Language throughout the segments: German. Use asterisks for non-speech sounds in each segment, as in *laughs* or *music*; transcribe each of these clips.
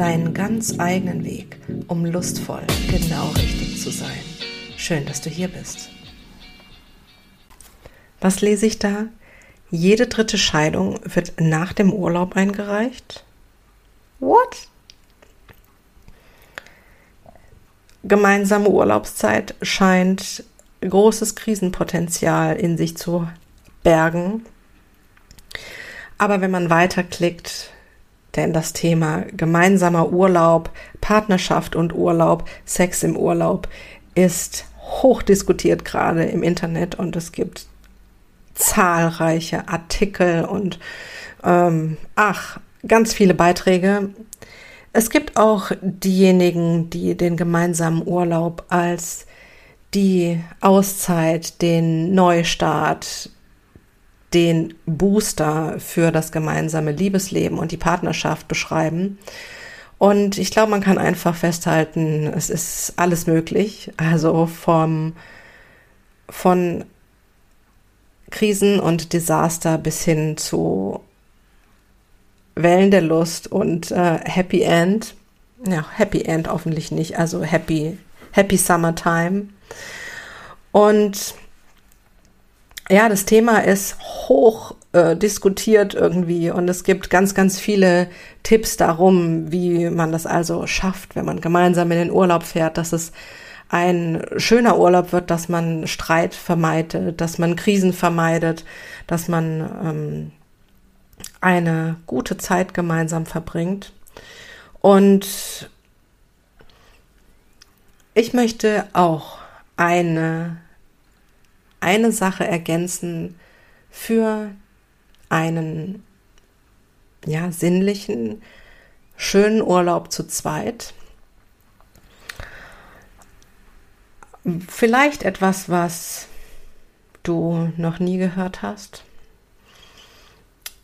deinen ganz eigenen Weg, um lustvoll genau richtig zu sein. Schön, dass du hier bist. Was lese ich da? Jede dritte Scheidung wird nach dem Urlaub eingereicht? What? Gemeinsame Urlaubszeit scheint großes Krisenpotenzial in sich zu bergen. Aber wenn man weiterklickt, denn das Thema gemeinsamer Urlaub, Partnerschaft und Urlaub, Sex im Urlaub ist hoch diskutiert gerade im Internet und es gibt zahlreiche Artikel und ähm, ach, ganz viele Beiträge. Es gibt auch diejenigen, die den gemeinsamen Urlaub als die Auszeit, den Neustart, den Booster für das gemeinsame Liebesleben und die Partnerschaft beschreiben. Und ich glaube, man kann einfach festhalten, es ist alles möglich. Also vom, von Krisen und Desaster bis hin zu Wellen der Lust und äh, Happy End. Ja, Happy End hoffentlich nicht, also Happy, Happy Summertime. Und ja, das Thema ist hoch äh, diskutiert irgendwie und es gibt ganz, ganz viele Tipps darum, wie man das also schafft, wenn man gemeinsam in den Urlaub fährt, dass es ein schöner Urlaub wird, dass man Streit vermeidet, dass man Krisen vermeidet, dass man ähm, eine gute Zeit gemeinsam verbringt. Und ich möchte auch eine, eine Sache ergänzen für einen ja, sinnlichen, schönen Urlaub zu zweit. Vielleicht etwas, was du noch nie gehört hast.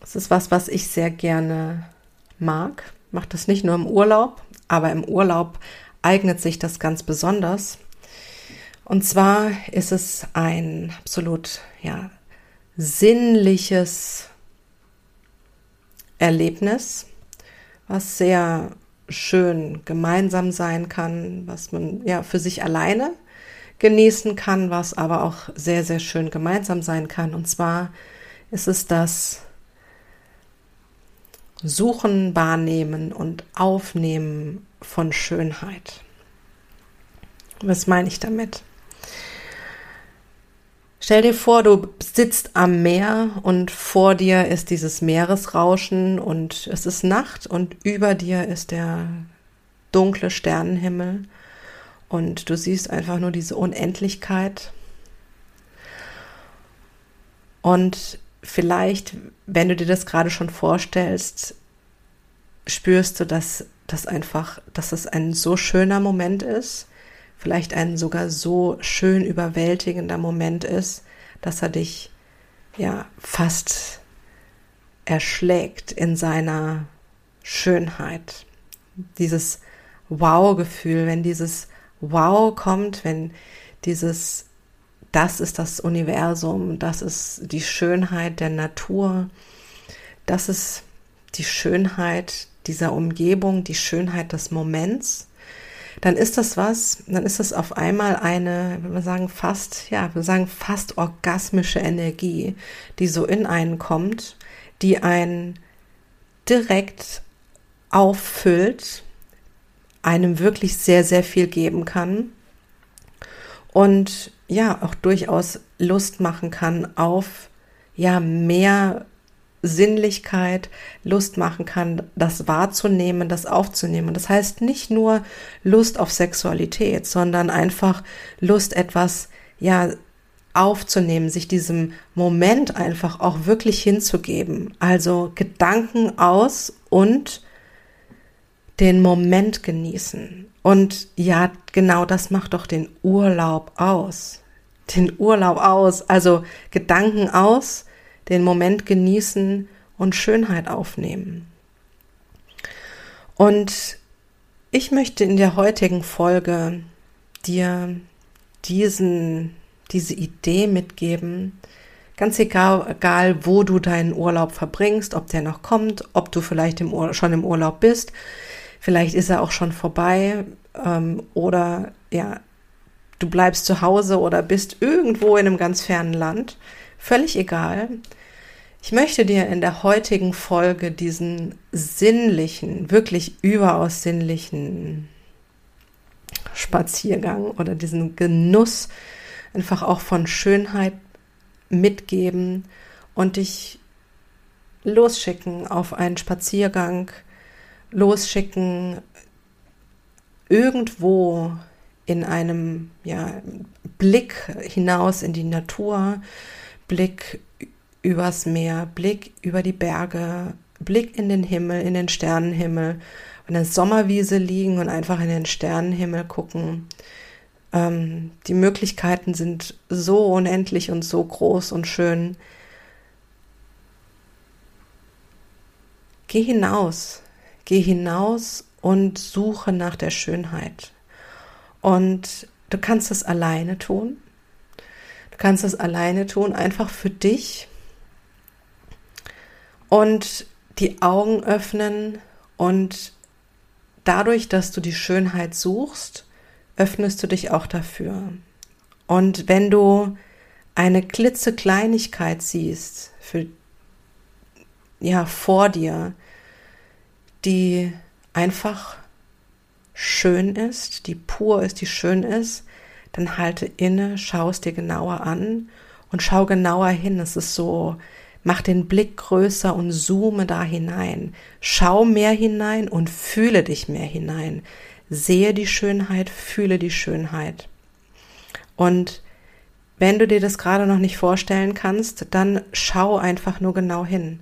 Es ist was, was ich sehr gerne mag. Mache das nicht nur im Urlaub, aber im Urlaub eignet sich das ganz besonders. Und zwar ist es ein absolut ja, sinnliches Erlebnis, was sehr schön gemeinsam sein kann, was man ja für sich alleine genießen kann, was aber auch sehr, sehr schön gemeinsam sein kann. Und zwar ist es das Suchen, Wahrnehmen und Aufnehmen von Schönheit. Was meine ich damit? Stell dir vor, du sitzt am Meer und vor dir ist dieses Meeresrauschen und es ist Nacht und über dir ist der dunkle Sternenhimmel und du siehst einfach nur diese Unendlichkeit. Und vielleicht, wenn du dir das gerade schon vorstellst, spürst du, dass das einfach, dass es ein so schöner Moment ist, vielleicht ein sogar so schön überwältigender Moment ist, dass er dich ja fast erschlägt in seiner Schönheit. Dieses Wow-Gefühl, wenn dieses Wow kommt, wenn dieses, das ist das Universum, das ist die Schönheit der Natur, das ist die Schönheit dieser Umgebung, die Schönheit des Moments, dann ist das was, dann ist das auf einmal eine, wenn wir sagen, fast, ja, wir sagen fast orgasmische Energie, die so in einen kommt, die einen direkt auffüllt einem wirklich sehr, sehr viel geben kann und ja, auch durchaus Lust machen kann auf ja, mehr Sinnlichkeit, Lust machen kann, das wahrzunehmen, das aufzunehmen. Das heißt nicht nur Lust auf Sexualität, sondern einfach Lust, etwas, ja, aufzunehmen, sich diesem Moment einfach auch wirklich hinzugeben. Also Gedanken aus und den Moment genießen Und ja, genau das macht doch den Urlaub aus. Den Urlaub aus, also Gedanken aus, den Moment genießen und Schönheit aufnehmen. Und ich möchte in der heutigen Folge dir diesen, diese Idee mitgeben, ganz egal, egal, wo du deinen Urlaub verbringst, ob der noch kommt, ob du vielleicht im schon im Urlaub bist, vielleicht ist er auch schon vorbei ähm, oder ja, du bleibst zu Hause oder bist irgendwo in einem ganz fernen Land, völlig egal. Ich möchte dir in der heutigen Folge diesen sinnlichen, wirklich überaus sinnlichen Spaziergang oder diesen Genuss einfach auch von Schönheit mitgeben und dich losschicken auf einen Spaziergang, losschicken irgendwo in einem ja, Blick hinaus in die Natur, Blick übers Meer, Blick über die Berge, Blick in den Himmel, in den Sternenhimmel, an der Sommerwiese liegen und einfach in den Sternenhimmel gucken. Ähm, die Möglichkeiten sind so unendlich und so groß und schön. Geh hinaus, geh hinaus und suche nach der Schönheit. Und du kannst es alleine tun. Du kannst es alleine tun, einfach für dich und die Augen öffnen und dadurch, dass du die Schönheit suchst, öffnest du dich auch dafür. Und wenn du eine klitzekleinigkeit siehst, für, ja, vor dir, die einfach schön ist, die pur ist, die schön ist, dann halte inne, schau es dir genauer an und schau genauer hin. Es ist so Mach den Blick größer und zoome da hinein. Schau mehr hinein und fühle dich mehr hinein. Sehe die Schönheit, fühle die Schönheit. Und wenn du dir das gerade noch nicht vorstellen kannst, dann schau einfach nur genau hin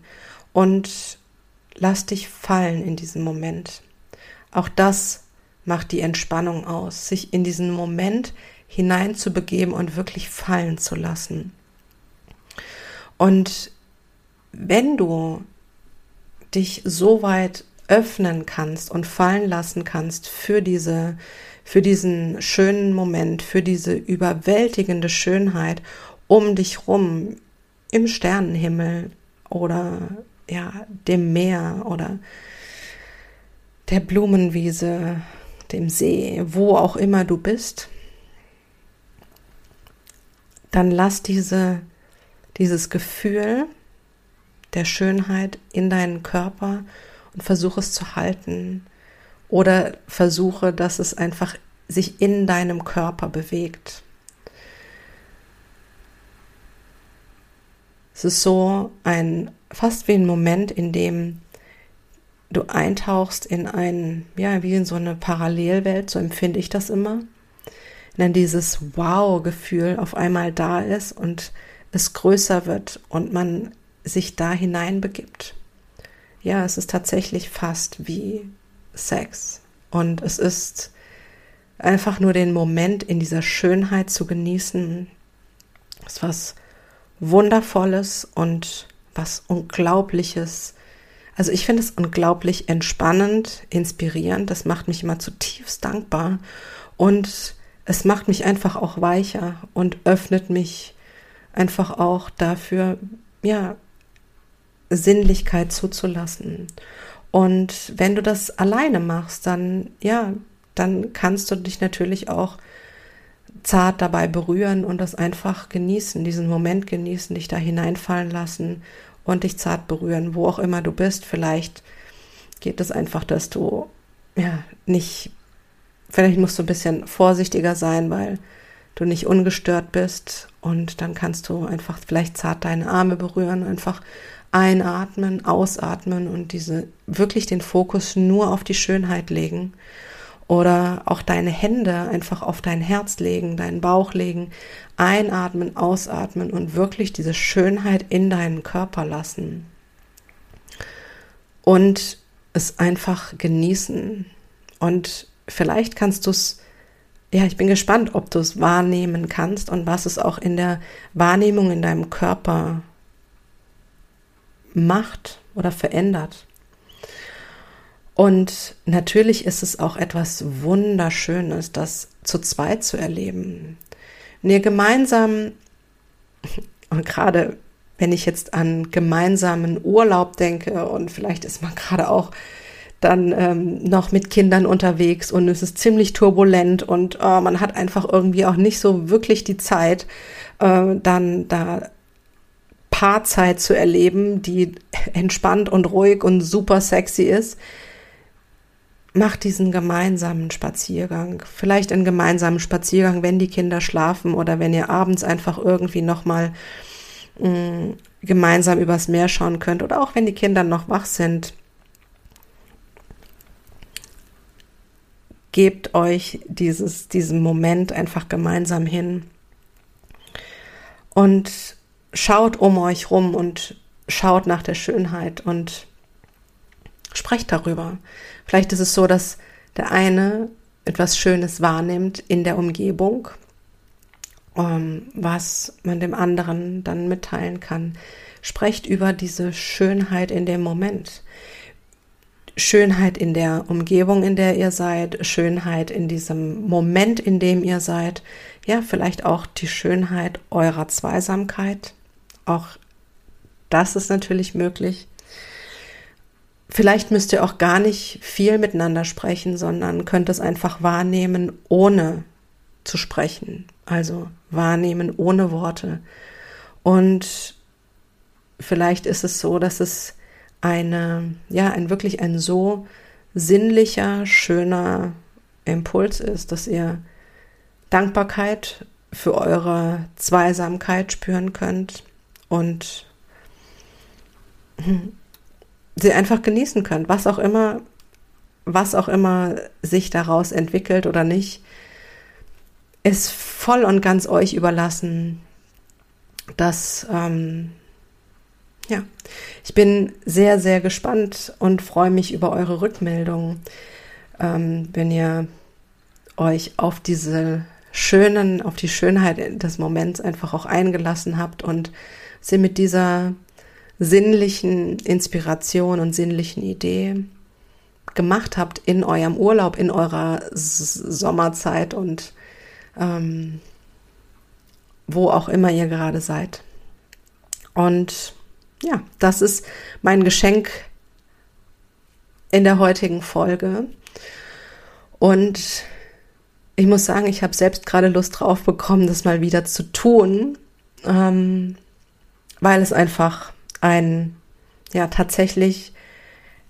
und lass dich fallen in diesem Moment. Auch das macht die Entspannung aus, sich in diesen Moment hineinzubegeben und wirklich fallen zu lassen. Und wenn du dich so weit öffnen kannst und fallen lassen kannst für diese, für diesen schönen Moment, für diese überwältigende Schönheit um dich rum im Sternenhimmel oder ja, dem Meer oder der Blumenwiese, dem See, wo auch immer du bist, dann lass diese, dieses Gefühl der Schönheit in deinen Körper und versuche es zu halten. Oder versuche, dass es einfach sich in deinem Körper bewegt. Es ist so ein, fast wie ein Moment, in dem du eintauchst in ein, ja, wie in so eine Parallelwelt, so empfinde ich das immer. Und dann dieses Wow-Gefühl auf einmal da ist und es größer wird und man sich da hineinbegibt. Ja, es ist tatsächlich fast wie Sex. Und es ist einfach nur den Moment in dieser Schönheit zu genießen. Es ist was Wundervolles und was Unglaubliches. Also ich finde es unglaublich entspannend, inspirierend. Das macht mich immer zutiefst dankbar. Und es macht mich einfach auch weicher und öffnet mich einfach auch dafür, ja, Sinnlichkeit zuzulassen. Und wenn du das alleine machst, dann, ja, dann kannst du dich natürlich auch zart dabei berühren und das einfach genießen, diesen Moment genießen, dich da hineinfallen lassen und dich zart berühren, wo auch immer du bist. Vielleicht geht es einfach, dass du ja nicht, vielleicht musst du ein bisschen vorsichtiger sein, weil du nicht ungestört bist und dann kannst du einfach vielleicht zart deine Arme berühren, einfach einatmen, ausatmen und diese wirklich den Fokus nur auf die Schönheit legen oder auch deine Hände einfach auf dein Herz legen, deinen Bauch legen, einatmen, ausatmen und wirklich diese Schönheit in deinen Körper lassen und es einfach genießen und vielleicht kannst du es, ja, ich bin gespannt, ob du es wahrnehmen kannst und was es auch in der Wahrnehmung in deinem Körper macht oder verändert. Und natürlich ist es auch etwas Wunderschönes, das zu zweit zu erleben. Wenn gemeinsam, und gerade wenn ich jetzt an gemeinsamen Urlaub denke und vielleicht ist man gerade auch dann ähm, noch mit Kindern unterwegs und es ist ziemlich turbulent und äh, man hat einfach irgendwie auch nicht so wirklich die Zeit, äh, dann da Paarzeit zu erleben, die *laughs* entspannt und ruhig und super sexy ist. Macht diesen gemeinsamen Spaziergang. Vielleicht einen gemeinsamen Spaziergang, wenn die Kinder schlafen oder wenn ihr abends einfach irgendwie nochmal mm, gemeinsam übers Meer schauen könnt oder auch wenn die Kinder noch wach sind gebt euch dieses, diesen Moment einfach gemeinsam hin und schaut um euch rum und schaut nach der Schönheit und sprecht darüber. Vielleicht ist es so, dass der eine etwas Schönes wahrnimmt in der Umgebung, ähm, was man dem anderen dann mitteilen kann. Sprecht über diese Schönheit in dem Moment. Schönheit in der Umgebung, in der ihr seid, Schönheit in diesem Moment, in dem ihr seid, ja, vielleicht auch die Schönheit eurer Zweisamkeit. Auch das ist natürlich möglich. Vielleicht müsst ihr auch gar nicht viel miteinander sprechen, sondern könnt es einfach wahrnehmen, ohne zu sprechen. Also wahrnehmen ohne Worte. Und vielleicht ist es so, dass es eine, ja, ein wirklich ein so sinnlicher, schöner Impuls ist, dass ihr Dankbarkeit für eure Zweisamkeit spüren könnt und sie einfach genießen könnt, was auch immer, was auch immer sich daraus entwickelt oder nicht, ist voll und ganz euch überlassen. Das ähm, ja, ich bin sehr, sehr gespannt und freue mich über eure Rückmeldungen, ähm, wenn ihr euch auf diese schönen, auf die Schönheit des Moments einfach auch eingelassen habt und sie mit dieser sinnlichen Inspiration und sinnlichen Idee gemacht habt in eurem Urlaub, in eurer Sommerzeit und ähm, wo auch immer ihr gerade seid. Und ja, das ist mein Geschenk in der heutigen Folge. Und ich muss sagen, ich habe selbst gerade Lust drauf bekommen, das mal wieder zu tun, ähm, weil es einfach ein, ja, tatsächlich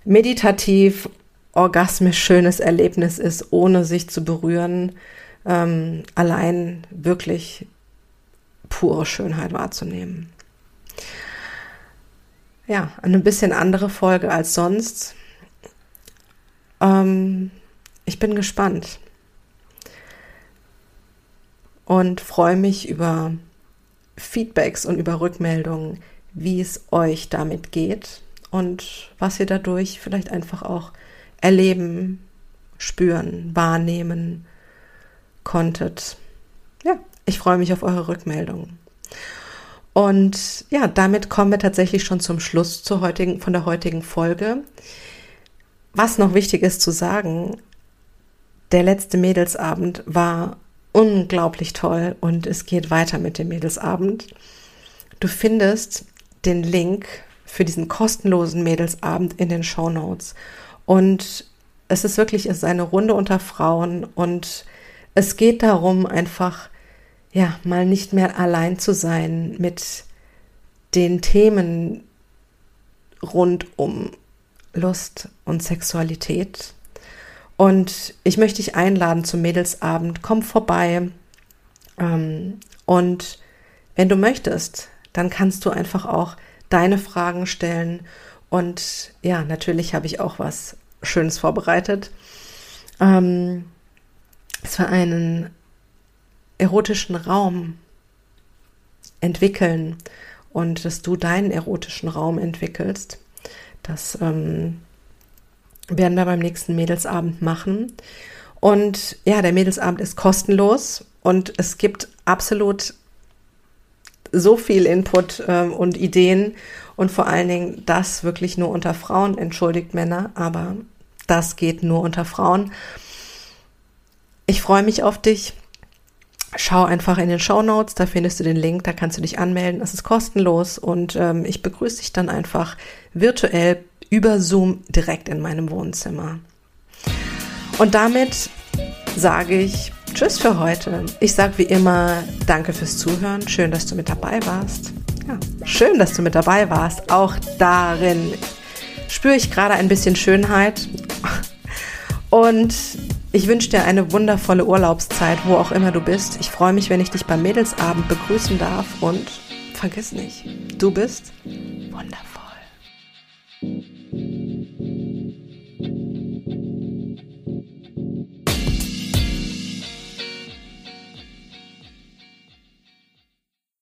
meditativ, orgasmisch schönes Erlebnis ist, ohne sich zu berühren, ähm, allein wirklich pure Schönheit wahrzunehmen. Ja, eine bisschen andere Folge als sonst. Ähm, ich bin gespannt. Und freue mich über Feedbacks und über Rückmeldungen, wie es euch damit geht und was ihr dadurch vielleicht einfach auch erleben, spüren, wahrnehmen konntet. Ja, ich freue mich auf eure Rückmeldungen. Und ja, damit kommen wir tatsächlich schon zum Schluss zur heutigen, von der heutigen Folge. Was noch wichtig ist zu sagen, der letzte Mädelsabend war unglaublich toll und es geht weiter mit dem Mädelsabend. Du findest den Link für diesen kostenlosen Mädelsabend in den Show Notes. Und es ist wirklich, es ist eine Runde unter Frauen und es geht darum, einfach ja, mal nicht mehr allein zu sein mit den Themen rund um Lust und Sexualität. Und ich möchte dich einladen zum Mädelsabend. Komm vorbei. Ähm, und wenn du möchtest, dann kannst du einfach auch deine Fragen stellen. Und ja, natürlich habe ich auch was Schönes vorbereitet. Ähm, es war einen erotischen Raum entwickeln und dass du deinen erotischen Raum entwickelst. Das ähm, werden wir beim nächsten Mädelsabend machen. Und ja, der Mädelsabend ist kostenlos und es gibt absolut so viel Input ähm, und Ideen und vor allen Dingen das wirklich nur unter Frauen, entschuldigt Männer, aber das geht nur unter Frauen. Ich freue mich auf dich. Schau einfach in den Show Notes, da findest du den Link, da kannst du dich anmelden. Es ist kostenlos und ähm, ich begrüße dich dann einfach virtuell über Zoom direkt in meinem Wohnzimmer. Und damit sage ich Tschüss für heute. Ich sage wie immer Danke fürs Zuhören. Schön, dass du mit dabei warst. Ja, schön, dass du mit dabei warst. Auch darin spüre ich gerade ein bisschen Schönheit. Und ich wünsche dir eine wundervolle Urlaubszeit, wo auch immer du bist. Ich freue mich, wenn ich dich beim Mädelsabend begrüßen darf. Und vergiss nicht, du bist wundervoll.